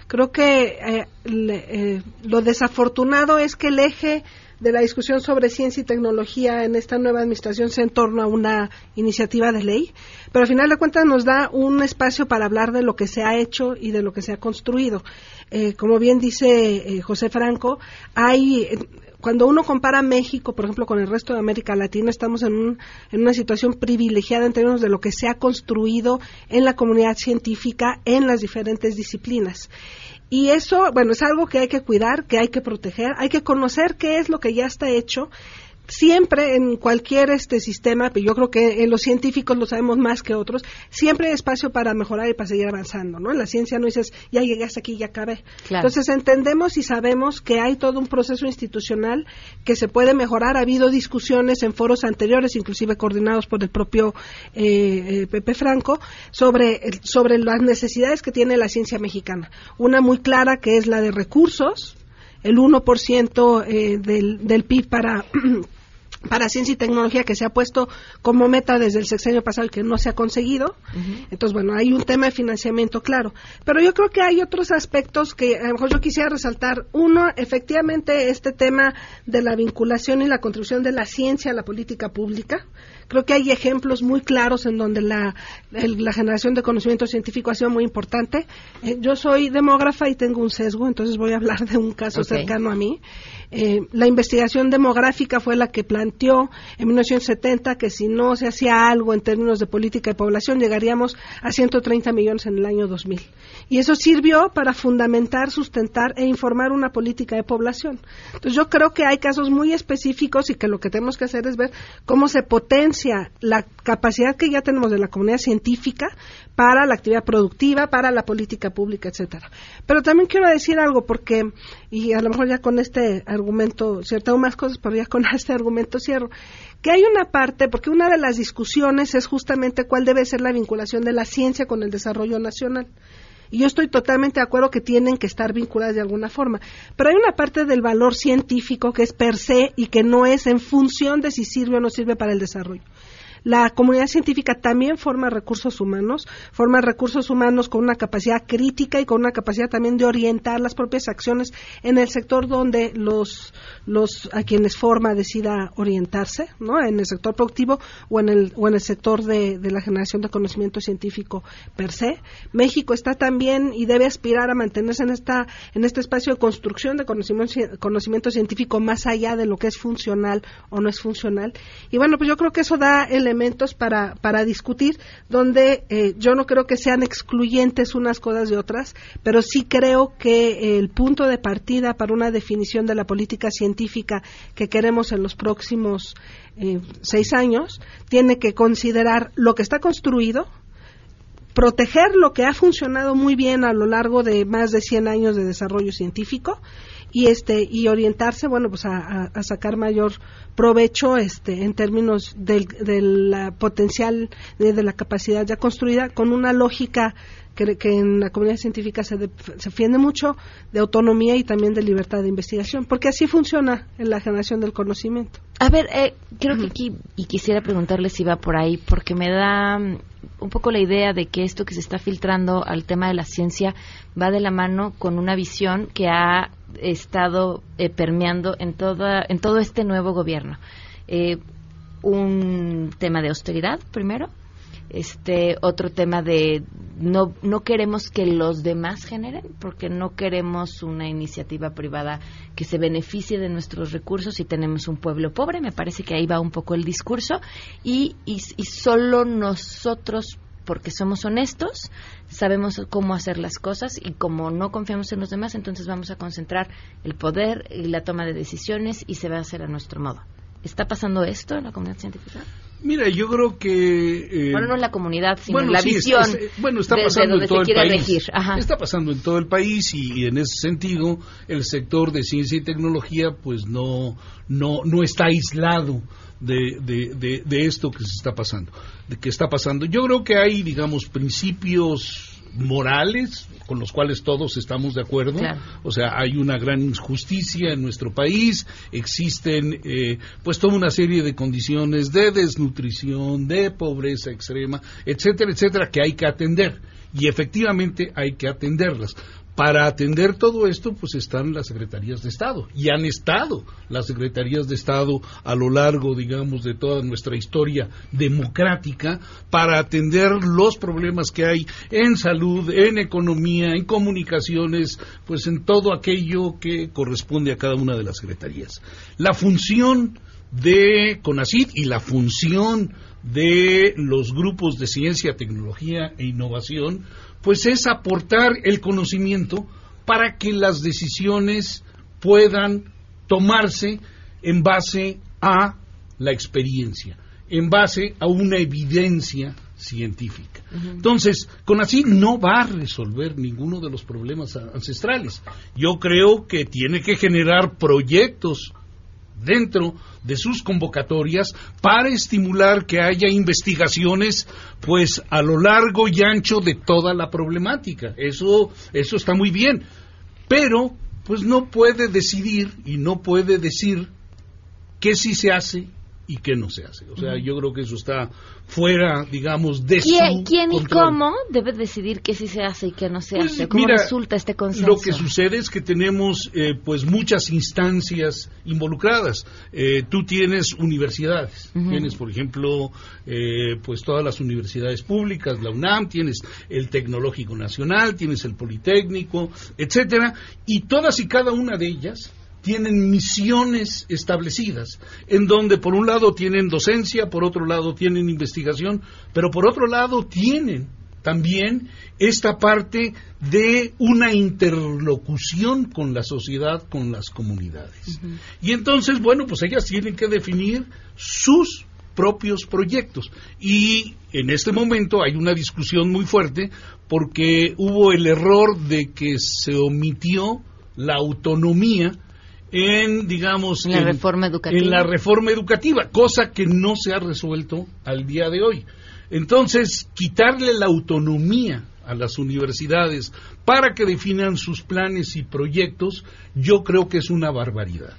creo que eh, eh, lo desafortunado es que el eje de la discusión sobre ciencia y tecnología en esta nueva administración sea en torno a una iniciativa de ley, pero al final de cuentas nos da un espacio para hablar de lo que se ha hecho y de lo que se ha construido. Eh, como bien dice José Franco, hay cuando uno compara México, por ejemplo, con el resto de América Latina, estamos en, un, en una situación privilegiada en términos de lo que se ha construido en la comunidad científica en las diferentes disciplinas. Y eso, bueno, es algo que hay que cuidar, que hay que proteger, hay que conocer qué es lo que ya está hecho siempre en cualquier este sistema, yo creo que en los científicos lo sabemos más que otros, siempre hay espacio para mejorar y para seguir avanzando, ¿no? En la ciencia no dices, ya llegué hasta aquí, ya acabé. Entonces entendemos y sabemos que hay todo un proceso institucional que se puede mejorar. Ha habido discusiones en foros anteriores, inclusive coordinados por el propio eh, eh, Pepe Franco, sobre, sobre las necesidades que tiene la ciencia mexicana. Una muy clara que es la de recursos, el 1% eh, del, del PIB para para ciencia y tecnología que se ha puesto como meta desde el sexenio pasado y que no se ha conseguido. Entonces, bueno, hay un tema de financiamiento claro. Pero yo creo que hay otros aspectos que a lo mejor yo quisiera resaltar. Uno, efectivamente, este tema de la vinculación y la contribución de la ciencia a la política pública. Creo que hay ejemplos muy claros en donde la, la generación de conocimiento científico ha sido muy importante. Eh, yo soy demógrafa y tengo un sesgo, entonces voy a hablar de un caso cercano a mí. Eh, la investigación demográfica fue la que planteó en 1970 que si no se hacía algo en términos de política de población llegaríamos a 130 millones en el año 2000. Y eso sirvió para fundamentar, sustentar e informar una política de población. Entonces yo creo que hay casos muy específicos y que lo que tenemos que hacer es ver cómo se potencia la capacidad que ya tenemos de la comunidad científica para la actividad productiva, para la política pública, etcétera. Pero también quiero decir algo porque y a lo mejor ya con este argumento, cierto, más cosas, pero ya con este argumento cierro, que hay una parte, porque una de las discusiones es justamente cuál debe ser la vinculación de la ciencia con el desarrollo nacional. Y yo estoy totalmente de acuerdo que tienen que estar vinculadas de alguna forma. Pero hay una parte del valor científico que es per se y que no es en función de si sirve o no sirve para el desarrollo. La comunidad científica también forma recursos humanos, forma recursos humanos con una capacidad crítica y con una capacidad también de orientar las propias acciones en el sector donde los, los a quienes forma decida orientarse, ¿no? En el sector productivo o en el, o en el sector de, de la generación de conocimiento científico per se. México está también y debe aspirar a mantenerse en esta, en este espacio de construcción de conocimiento, conocimiento científico más allá de lo que es funcional o no es funcional. Y bueno, pues yo creo que eso da el elementos para, para discutir, donde eh, yo no creo que sean excluyentes unas cosas de otras, pero sí creo que el punto de partida para una definición de la política científica que queremos en los próximos eh, seis años tiene que considerar lo que está construido, proteger lo que ha funcionado muy bien a lo largo de más de 100 años de desarrollo científico y este y orientarse bueno pues a, sacar mayor provecho este en términos del, la potencial de, la capacidad ya construida con una lógica que, que en la comunidad científica se, se defiende mucho de autonomía y también de libertad de investigación porque así funciona en la generación del conocimiento. A ver eh, creo que aquí y quisiera preguntarle si va por ahí porque me da un poco la idea de que esto que se está filtrando al tema de la ciencia va de la mano con una visión que ha estado eh, permeando en, toda, en todo este nuevo gobierno. Eh, un tema de austeridad, primero, este otro tema de no no queremos que los demás generen porque no queremos una iniciativa privada que se beneficie de nuestros recursos y tenemos un pueblo pobre. Me parece que ahí va un poco el discurso. Y, y, y solo nosotros porque somos honestos, sabemos cómo hacer las cosas y como no confiamos en los demás, entonces vamos a concentrar el poder y la toma de decisiones y se va a hacer a nuestro modo. ¿Está pasando esto en la comunidad científica? Mira, yo creo que... Eh, bueno, no en la comunidad, sino en la visión. bueno, está pasando en todo el país. Está pasando en todo el país y, en ese sentido el sector de ciencia y tecnología pues no, no, no está aislado de, de, de, esto que se está pasando. De que está pasando. Yo creo que hay, digamos, principios morales con los cuales todos estamos de acuerdo. O sea, hay una gran injusticia en nuestro país, existen eh, pues toda una serie de condiciones de desnutrición, de pobreza extrema, etcétera, etcétera, que hay que atender. Y efectivamente hay que atenderlas Para atender todo esto, pues están las secretarías de Estado y han estado las secretarías de Estado a lo largo, digamos, de toda nuestra historia democrática para atender los problemas que hay en salud, en economía, en comunicaciones, pues en todo aquello que corresponde a cada una de las secretarías. La función de CONACID y la función de los grupos de ciencia, tecnología e innovación, pues es aportar el conocimiento para que las decisiones puedan tomarse en base a la experiencia, en base a una evidencia científica. Entonces, CONACYT no va a resolver ninguno de los problemas ancestrales. Yo creo que tiene que generar proyectos dentro de sus convocatorias para estimular que haya investigaciones pues a lo largo y ancho de toda la problemática. Eso eso está muy bien, pero pues no puede decidir y no puede decir qué sí se hace y qué no se hace. O sea, yo creo que eso está fuera, digamos, de ¿Quién, su ¿quién y cómo debe decidir qué sí se hace y qué no se Pues, hace? ¿Cómo mira, resulta este consenso? Lo que sucede es que tenemos eh, pues muchas instancias involucradas. Eh, tú tienes universidades, tienes por ejemplo eh, pues todas las universidades públicas, la UNAM, tienes el Tecnológico Nacional, tienes el Politécnico, etcétera, y todas y cada una de ellas tienen misiones establecidas, en donde por un lado tienen docencia, por otro lado tienen investigación, pero por otro lado tienen también esta parte de una interlocución con la sociedad, con las comunidades. Y entonces, bueno, pues ellas tienen que definir sus propios proyectos. Y en este momento hay una discusión muy fuerte porque hubo el error de que se omitió la autonomía en, digamos, En la en- reforma educativa. en la reforma educativa, cosa que no se ha resuelto al día de hoy. Entonces, quitarle la autonomía a las universidades para que definan sus planes y proyectos, yo creo que es una barbaridad.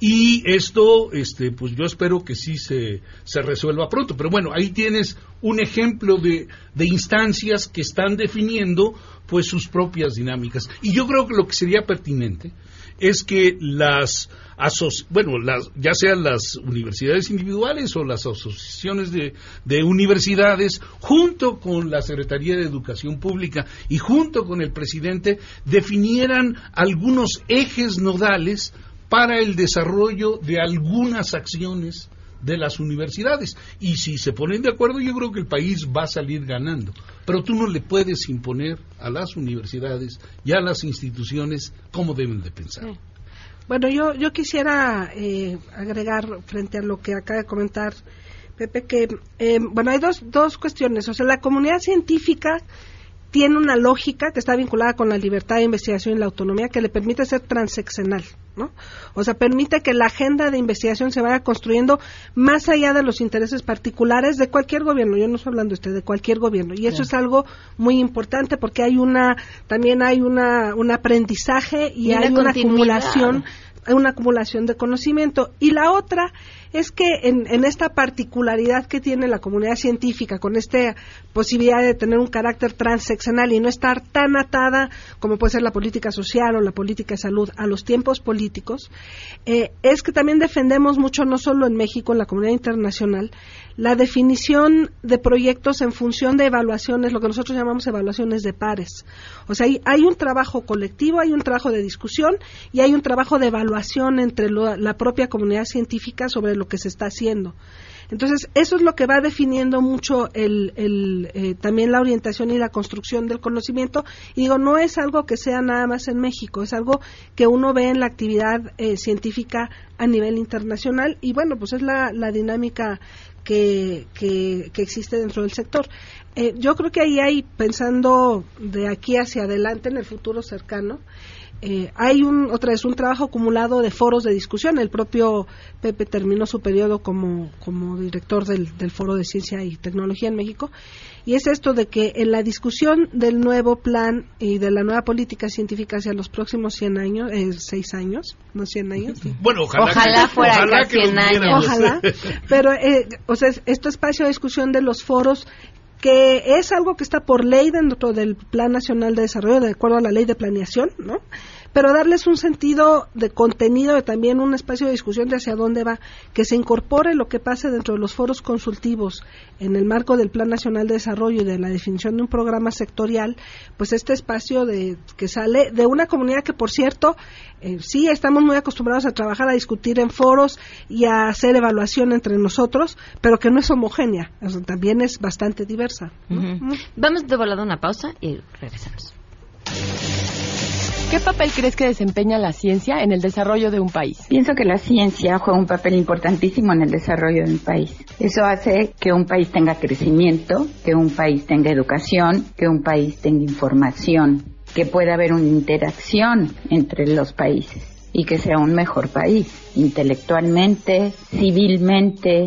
Y esto, este, pues yo espero que sí se, se resuelva pronto. Pero bueno, ahí tienes un ejemplo de, de instancias que están definiendo pues sus propias dinámicas. Y yo creo que lo que sería pertinente es que las bueno, las, ya sean las universidades individuales o las asociaciones de, de universidades, junto con la Secretaría de Educación Pública y junto con el presidente, definieran algunos ejes nodales para el desarrollo de algunas acciones de las universidades. Y si se ponen de acuerdo, yo creo que el país va a salir ganando. Pero tú no le puedes imponer a las universidades y a las instituciones cómo deben de pensar. Bueno, yo, yo quisiera eh, agregar frente a lo que acaba de comentar Pepe que, eh, bueno, hay dos, dos cuestiones. O sea, la comunidad científica tiene una lógica que está vinculada con la libertad de investigación y la autonomía que le permite ser transeccional, ¿no? O sea, permite que la agenda de investigación se vaya construyendo más allá de los intereses particulares de cualquier gobierno. Yo no estoy hablando de usted, de cualquier gobierno. Y eso es algo muy importante porque hay una, también hay una, un aprendizaje y, hay una acumulación hay una acumulación de conocimiento. Y la otra es que en, esta particularidad que tiene la comunidad científica, con esta posibilidad de tener un carácter transeccional y no estar tan atada como puede ser la política social o la política de salud a los tiempos políticos, eh, es que también defendemos mucho, no solo en México, en la comunidad internacional, la definición de proyectos en función de evaluaciones, lo que nosotros llamamos evaluaciones de pares. O sea, hay, hay un trabajo colectivo, hay un trabajo de discusión y hay un trabajo de evaluación entre lo- la propia comunidad científica sobre lo que se está haciendo. Entonces, eso es lo que va definiendo mucho el, el, eh, también la orientación y la construcción del conocimiento. Y digo, no es algo que sea nada más en México, es algo que uno ve en la actividad eh, científica a nivel internacional. Y bueno, pues es la, la dinámica que existe dentro del sector. Eh, yo creo que ahí hay, pensando de aquí hacia adelante en el futuro cercano, eh, hay un, otra vez un trabajo acumulado de foros de discusión. El propio Pepe terminó su periodo como, como director del, del Foro de Ciencia y Tecnología en México. Y es esto de que en la discusión del nuevo plan y de la nueva política científica hacia los próximos 100 años, eh, 6 años, no 100 años. Bueno, ojalá, Ojalá que, fuera ojalá acá que los 100 años. Ojalá. Pero, eh, o sea, es- este espacio de discusión de los foros que es algo que está por ley dentro del Plan Nacional de Desarrollo, de acuerdo a la ley de planeación, ¿no? Pero darles un sentido de contenido y también un espacio de discusión de hacia dónde va, que se incorpore lo que pase dentro de los foros consultivos en el marco del Plan Nacional de Desarrollo y de la definición de un programa sectorial, pues este espacio de que sale de una comunidad que, por cierto, eh, sí estamos muy acostumbrados a trabajar, a discutir en foros y a hacer evaluación entre nosotros, pero que no es homogénea, también es bastante diversa. Vamos de volada a una pausa y regresamos. ¿Qué papel crees que desempeña la ciencia en el desarrollo de un país? Pienso que la ciencia juega un papel importantísimo en el desarrollo de un país. Eso hace que un país tenga crecimiento, que un país tenga educación, que un país tenga información, que pueda haber una interacción entre los países y que sea un mejor país, intelectualmente, civilmente,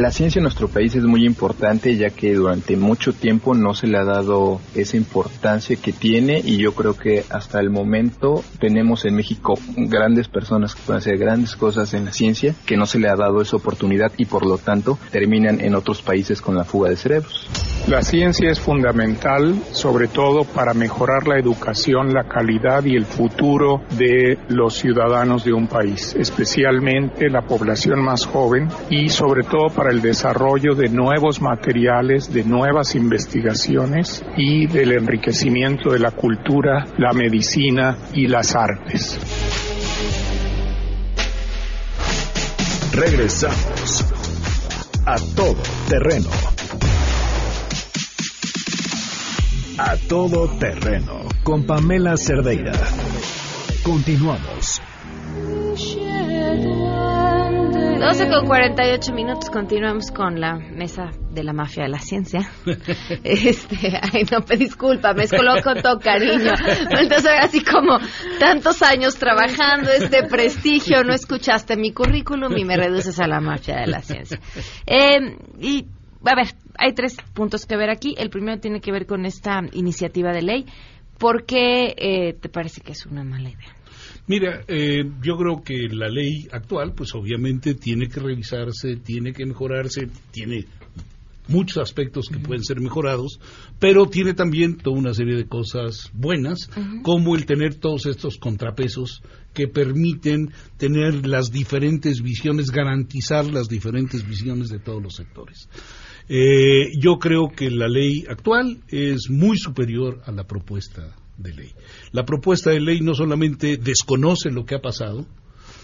la ciencia en nuestro país es muy importante ya que durante mucho tiempo no se le ha dado esa importancia que tiene y yo creo que hasta el momento tenemos en México grandes personas que pueden hacer grandes cosas en la ciencia que no se le ha dado esa oportunidad y por lo tanto terminan en otros países con la fuga de cerebros. La ciencia es fundamental sobre todo para mejorar la educación, la calidad y el futuro de los ciudadanos de un país, especialmente la población más joven y sobre todo para para el desarrollo de nuevos materiales, de nuevas investigaciones y del enriquecimiento de la cultura, la medicina y las artes. Regresamos a todo terreno. A todo terreno con Pamela Cerdeira. Continuamos. 12 con 48 minutos, continuamos con la mesa de la mafia de la ciencia. Este, ay, no, me disculpa, me coloco con todo cariño. Entonces, así como tantos años trabajando, este prestigio, no escuchaste mi currículum y me reduces a la mafia de la ciencia. Eh, y, a ver, hay tres puntos que ver aquí. El primero tiene que ver con esta iniciativa de ley. ¿Por qué eh, te parece que es una mala idea? Mira, eh, yo creo que la ley actual, pues obviamente tiene que revisarse, tiene que mejorarse, tiene muchos aspectos que pueden ser mejorados, pero tiene también toda una serie de cosas buenas, como el tener todos estos contrapesos que permiten tener las diferentes visiones, garantizar las diferentes visiones de todos los sectores. Eh, yo creo que la ley actual es muy superior a la propuesta de ley. La propuesta de ley no solamente desconoce lo que ha pasado,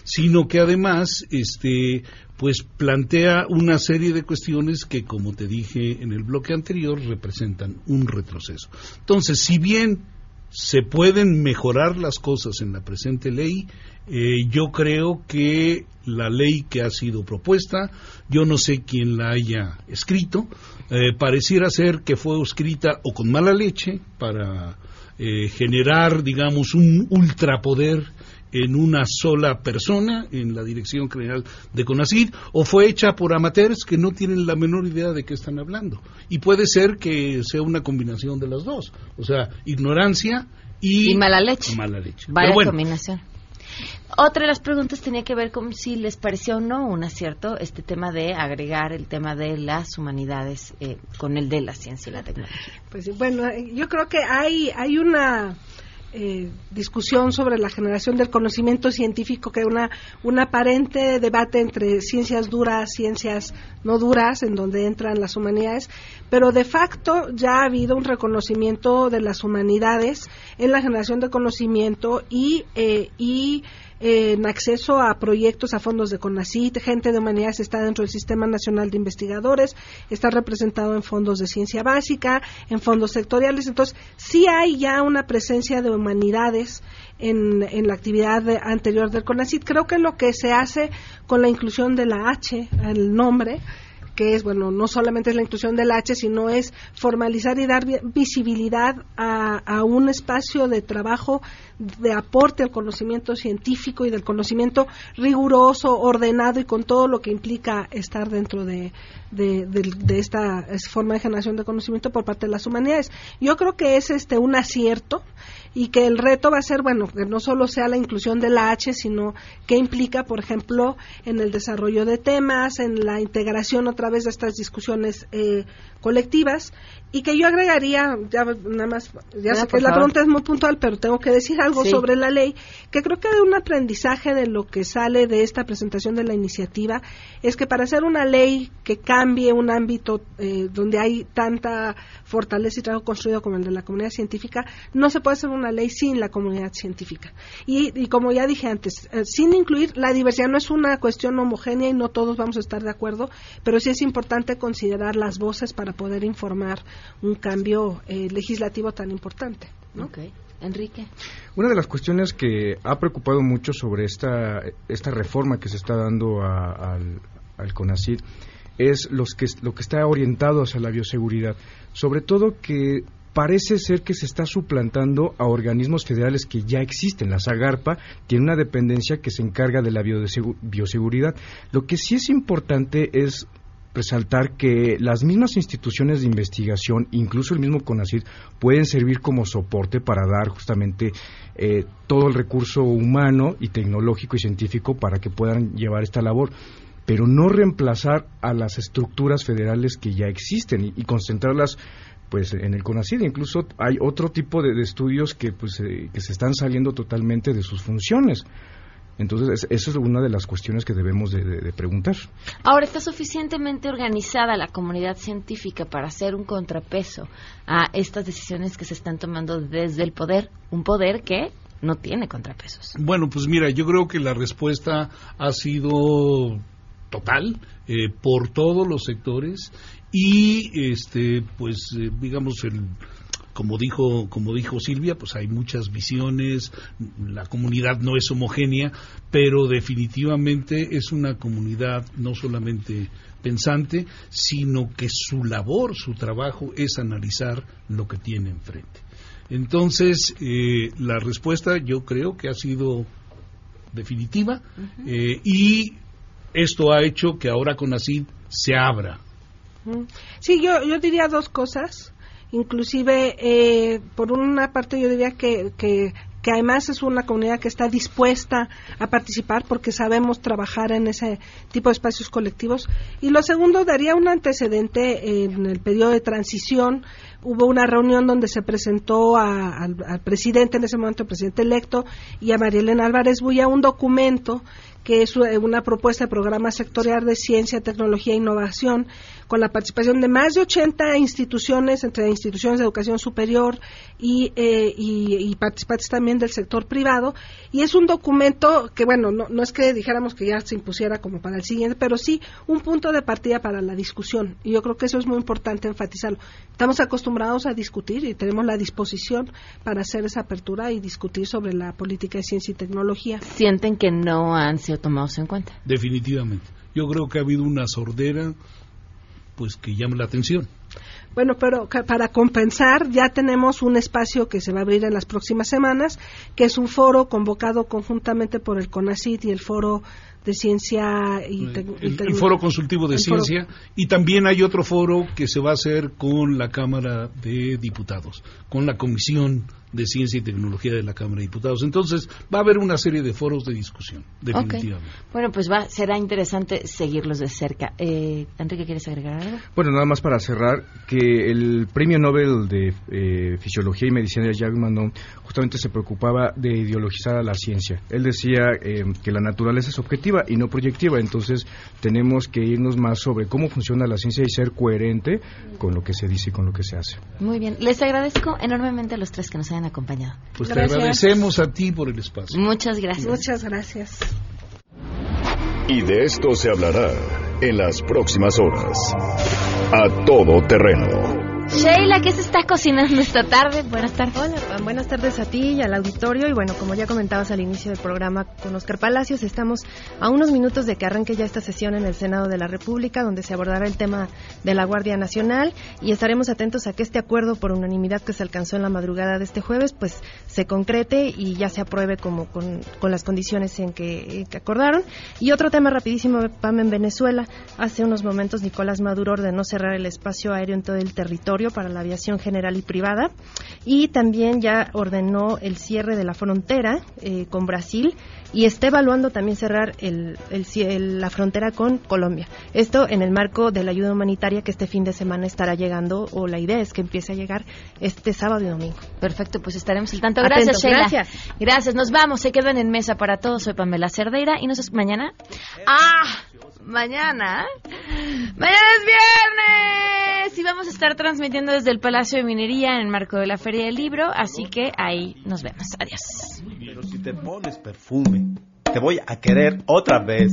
sino que además este pues plantea una serie de cuestiones que como te dije en el bloque anterior representan un retroceso. Entonces, si bien se pueden mejorar las cosas en la presente ley, eh, yo creo que la ley que ha sido propuesta, yo no sé quién la haya escrito, eh, pareciera ser que fue escrita o con mala leche para eh, generar, digamos, un ultrapoder en una sola persona en la dirección general de CONACID o fue hecha por amateurs que no tienen la menor idea de qué están hablando. Y puede ser que sea una combinación de las dos, o sea, ignorancia y, mala leche. Mala leche. Vaya combinación. Otra de las preguntas tenía que ver con si les pareció o no un acierto este tema de agregar el tema de las humanidades eh, con el de la ciencia y la tecnología. Pues bueno, yo creo que hay, hay una eh, discusión sobre la generación del conocimiento científico, que una un aparente debate entre ciencias duras, ciencias no duras, en donde entran las humanidades, pero de facto ya ha habido un reconocimiento de las humanidades en la generación de conocimiento y, y en acceso a proyectos, a fondos de CONACYT, gente de humanidades está dentro del Sistema Nacional de Investigadores, está representado en fondos de ciencia básica, en fondos sectoriales, entonces sí hay ya una presencia de humanidades en, la actividad anterior del CONACYT. Creo que lo que se hace con la inclusión de la H, el nombre, que es, bueno, no solamente es la inclusión del H, sino es formalizar y dar visibilidad a, un espacio de trabajo de aporte al conocimiento científico y del conocimiento riguroso, ordenado y con todo lo que implica estar dentro de, de, esta forma de generación de conocimiento por parte de las humanidades. Yo creo que es este un acierto y que el reto va a ser, bueno, que no solo sea la inclusión de la H, sino que implica, por ejemplo, en el desarrollo de temas, en la integración otra través de estas discusiones eh, colectivas y que yo agregaría, ya nada más, ya sé que la pregunta es muy puntual, pero tengo que decir algo sobre la ley, que creo que un aprendizaje de lo que sale de esta presentación de la iniciativa es que para hacer una ley que cambie un ámbito eh, donde hay tanta fortaleza y trabajo construido como el de la comunidad científica, no se puede hacer una ley sin la comunidad científica. Y, como ya dije antes, eh, sin incluir la diversidad, no es una cuestión homogénea y no todos vamos a estar de acuerdo, pero sí es importante considerar las voces para poder informar un cambio eh, legislativo tan importante. Enrique. Una de las cuestiones que ha preocupado mucho sobre esta, esta reforma que se está dando al, al CONACID es los que, lo que está orientado hacia la bioseguridad. Sobre todo que parece ser que se está suplantando a organismos federales que ya existen. La SAGARPA tiene una dependencia que se encarga de la bioseguridad. Lo que sí es importante es resaltar que las mismas instituciones de investigación, incluso el mismo CONACYT, pueden servir como soporte para dar justamente eh, todo el recurso humano y tecnológico y científico para que puedan llevar esta labor pero no reemplazar a las estructuras federales que ya existen y, concentrarlas pues en el CONACYT. Incluso hay otro tipo de, estudios que pues eh, que se están saliendo totalmente de sus funciones entonces, eso es una de las cuestiones que debemos de, preguntar. Ahora, ¿está suficientemente organizada la comunidad científica para hacer un contrapeso a estas decisiones que se están tomando desde el poder? Un poder que no tiene contrapesos. Bueno, pues mira, yo creo que la respuesta ha sido total eh, por todos los sectores y este pues eh, digamos el como dijo, como dijo Silvia, pues hay muchas visiones, la comunidad no es homogénea, pero definitivamente es una comunidad no solamente pensante, sino que su labor, su trabajo es analizar lo que tiene enfrente. Entonces, eh, la respuesta yo creo que ha sido definitiva eh, y esto ha hecho que ahora con ACID se abra. Sí, yo, yo diría dos cosas inclusive eh, por una parte yo diría que, que, además es una comunidad que está dispuesta a participar porque sabemos trabajar en ese tipo de espacios colectivos. Y lo segundo, daría un antecedente en el periodo de transición. Hubo una reunión donde se presentó al, presidente, en ese momento el presidente electo, y a María Elena Álvarez Buya un documento que es una propuesta de programa sectorial de ciencia, tecnología e innovación, con la participación de más de 80 instituciones, entre instituciones de educación superior y, eh, y, participantes también del sector privado. Y es un documento que, bueno, no, no es que dijéramos que ya se impusiera como para el siguiente, pero sí un punto de partida para la discusión. Y yo creo que eso es muy importante enfatizarlo. Estamos acostumbrados a discutir y tenemos la disposición para hacer esa apertura y discutir sobre la política de ciencia y tecnología. ¿Sienten que no han sido tomados en cuenta. Definitivamente. Yo creo que ha habido una sordera pues que llama la atención. Bueno, pero para compensar ya tenemos un espacio que se va a abrir en las próximas semanas, que es un foro convocado conjuntamente por el CONACIT y el foro de ciencia y, el, foro consultivo de ciencia y también hay otro foro que se va a hacer con la Cámara de Diputados, con la Comisión de Ciencia y Tecnología de la Cámara de Diputados. Entonces, va a haber una serie de foros de discusión, definitivamente. Bueno, pues va, será interesante seguirlos de cerca. Eh, Enrique, ¿quieres agregar algo? Bueno, nada más para cerrar, que el premio Nobel de eh, Fisiología y Medicina de Jacques Manon justamente se preocupaba de ideologizar a la ciencia. Él decía eh, que la naturaleza es objetiva y no proyectiva, entonces tenemos que irnos más sobre cómo funciona la ciencia y ser coherente con lo que se dice y con lo que se hace. Muy bien, les agradezco enormemente a los tres que nos han acompañado. Pues te agradecemos a ti por el espacio. Muchas gracias. Muchas gracias. Y de esto se hablará en las próximas horas. A todo terreno Sheila, ¿qué se está cocinando esta tarde? Buenas tardes. Hola, buenas tardes a ti y al auditorio. Y bueno, como ya comentabas al inicio del programa con Oscar Palacios, estamos a unos minutos de que arranque ya esta sesión en el Senado de la República, donde se abordará el tema de la Guardia Nacional y estaremos atentos a que este acuerdo por unanimidad que se alcanzó en la madrugada de este jueves, pues se concrete y ya se apruebe como con, las condiciones en que, que, acordaron. Y otro tema rapidísimo, Pam, en Venezuela. Hace unos momentos Nicolás Maduro ordenó cerrar el espacio aéreo en todo el territorio obligatorio para la aviación general y privada y también ya ordenó el cierre de la frontera eh, con Brasil y está evaluando también cerrar el, la frontera con Colombia. Esto en el marco de la ayuda humanitaria que este fin de semana estará llegando o la idea es que empiece a llegar este sábado y domingo. Perfecto, pues estaremos al tanto. Gracias, Sheila. Gracias. Gracias. Nos vamos. Se quedan en mesa para todos. Soy Pamela Cerdeira y nos mañana. Ah, mañana. Mañana es viernes y vamos a estar transmitiendo desde el Palacio de Minería en el marco de la Feria del Libro, así que ahí nos vemos. Adiós. Pero si te pones perfume, te voy a querer otra vez.